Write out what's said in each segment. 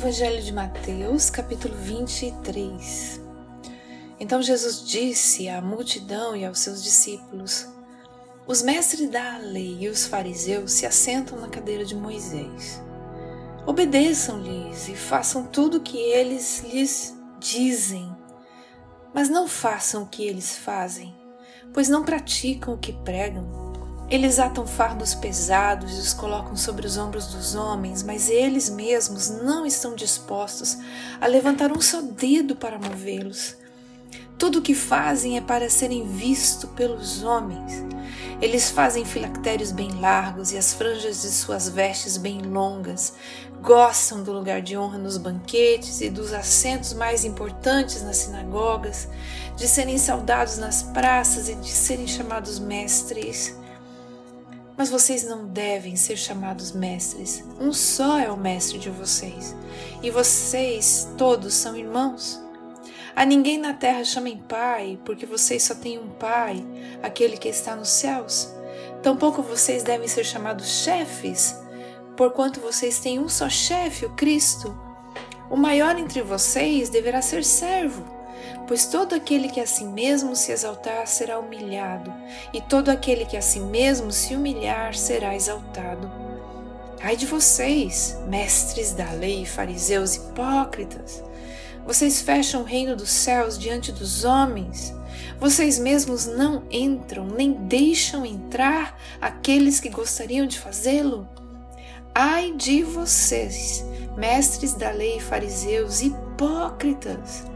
Evangelho de Mateus, capítulo 23. Então Jesus disse à multidão e aos seus discípulos: Os mestres da lei e os fariseus se assentam na cadeira de Moisés. Obedeçam-lhes e façam tudo o que eles lhes dizem, mas não façam o que eles fazem, pois não praticam o que pregam eles atam fardos pesados e os colocam sobre os ombros dos homens, mas eles mesmos não estão dispostos a levantar um só dedo para movê-los. Tudo o que fazem é para serem vistos pelos homens. Eles fazem filactérios bem largos e as franjas de suas vestes bem longas. Gostam do lugar de honra nos banquetes e dos assentos mais importantes nas sinagogas, de serem saudados nas praças e de serem chamados mestres. Mas vocês não devem ser chamados mestres. Um só é o mestre de vocês. E vocês todos são irmãos. A ninguém na terra chamem pai, porque vocês só têm um pai, aquele que está nos céus. Tampouco vocês devem ser chamados chefes, porquanto vocês têm um só chefe, o Cristo. O maior entre vocês deverá ser servo. Pois todo aquele que a si mesmo se exaltar será humilhado, e todo aquele que a si mesmo se humilhar será exaltado. Ai de vocês, mestres da lei, fariseus hipócritas! Vocês fecham o reino dos céus diante dos homens. Vocês mesmos não entram, nem deixam entrar aqueles que gostariam de fazê-lo. Ai de vocês, mestres da lei, fariseus hipócritas!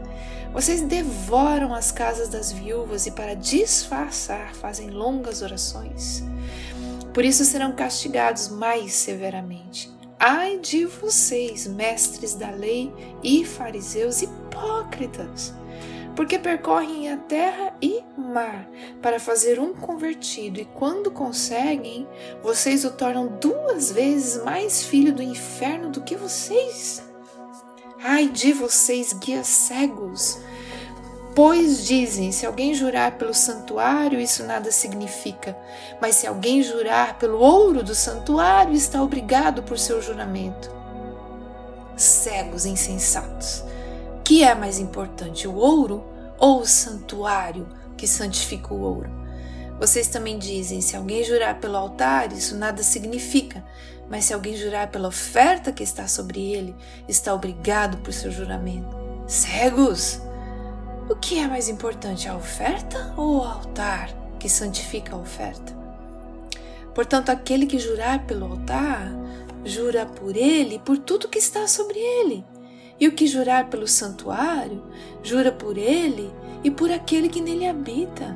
Vocês devoram as casas das viúvas e, para disfarçar, fazem longas orações. Por isso serão castigados mais severamente. Ai de vocês, mestres da lei e fariseus hipócritas, porque percorrem a terra e mar para fazer um convertido, e quando conseguem, vocês o tornam duas vezes mais filho do inferno do que vocês. Ai de vocês, guias cegos! Pois dizem: se alguém jurar pelo santuário, isso nada significa. Mas se alguém jurar pelo ouro do santuário, está obrigado por seu juramento. Cegos insensatos! Que é mais importante, o ouro ou o santuário que santifica o ouro? Vocês também dizem: se alguém jurar pelo altar, isso nada significa. Mas se alguém jurar pela oferta que está sobre ele, está obrigado por seu juramento. Cegos! O que é mais importante, a oferta ou o altar que santifica a oferta? Portanto, aquele que jurar pelo altar, jura por ele e por tudo que está sobre ele. E o que jurar pelo santuário, jura por ele e por aquele que nele habita.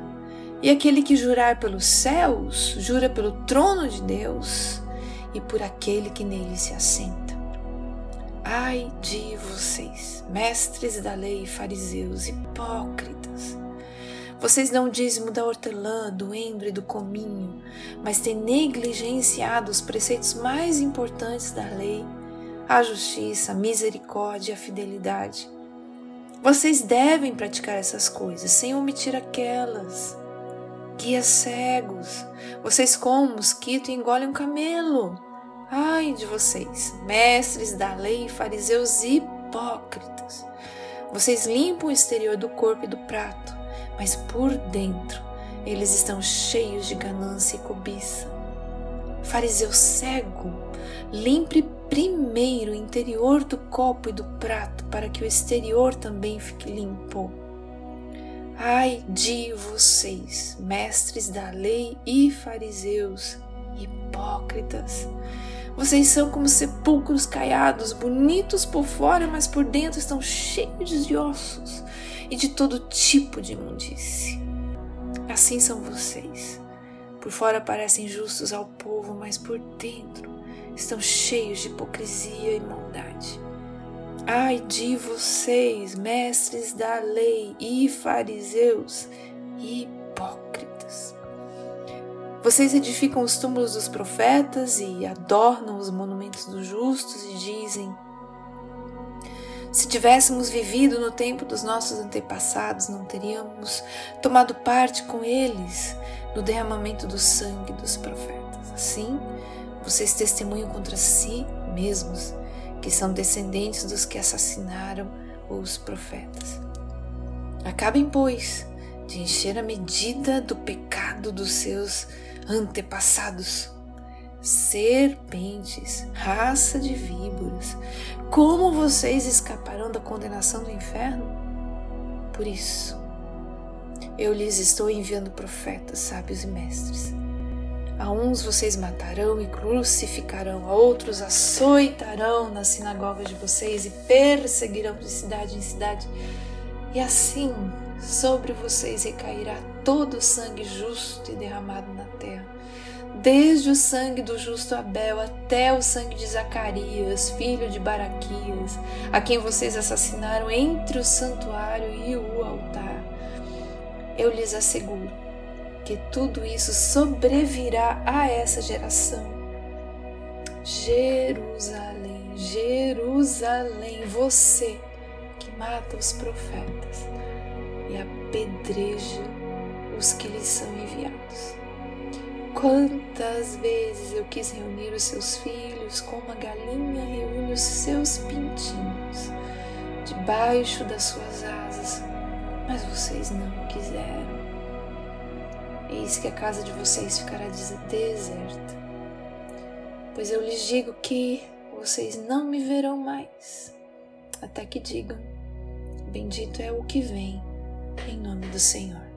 E aquele que jurar pelos céus, jura pelo trono de Deus e por aquele que nele se assenta. Ai de vocês, mestres da lei, fariseus, hipócritas! Vocês dão dízimo da hortelã, do endro e do cominho, mas têm negligenciado os preceitos mais importantes da lei, a justiça, a misericórdia e a fidelidade. Vocês devem praticar essas coisas sem omitir aquelas guias cegos. Vocês comem mosquito e engolem um camelo. Ai de vocês, mestres da lei, fariseus hipócritas. Vocês limpam o exterior do corpo e do prato, mas por dentro eles estão cheios de ganância e cobiça. Fariseu cego, limpe primeiro o interior do copo e do prato para que o exterior também fique limpo. Ai de vocês, mestres da lei e fariseus, hipócritas! Vocês são como sepulcros caiados, bonitos por fora, mas por dentro estão cheios de ossos e de todo tipo de imundície. Assim são vocês. Por fora parecem justos ao povo, mas por dentro estão cheios de hipocrisia e maldade. Ai de vocês, mestres da lei e fariseus, hipócritas! Vocês edificam os túmulos dos profetas e adornam os monumentos dos justos e dizem: Se tivéssemos vivido no tempo dos nossos antepassados, não teríamos tomado parte com eles no derramamento do sangue dos profetas. Assim, vocês testemunham contra si mesmos que são descendentes dos que assassinaram os profetas. Acabem, pois, de encher a medida do pecado dos seus antepassados. Serpentes, raça de víboras, como vocês escaparão da condenação do inferno? Por isso, eu lhes estou enviando profetas, sábios e mestres. A uns vocês matarão e crucificarão, a outros açoitarão nas sinagogas de vocês e perseguirão de cidade em cidade. E assim sobre vocês recairá todo o sangue justo e derramado na terra, desde o sangue do justo Abel até o sangue de Zacarias, filho de Baraquias, a quem vocês assassinaram entre o santuário e o altar. Eu lhes asseguro que tudo isso sobrevirá a essa geração. Jerusalém, Jerusalém, você que mata os profetas e apedreja os que lhes são enviados. Quantas vezes eu quis reunir os seus filhos como a galinha reúne os seus pintinhos debaixo das suas asas, mas vocês não quiseram. Eis que a casa de vocês ficará deserta, pois eu lhes digo que vocês não me verão mais, até que digam: Bendito é o que vem em nome do Senhor.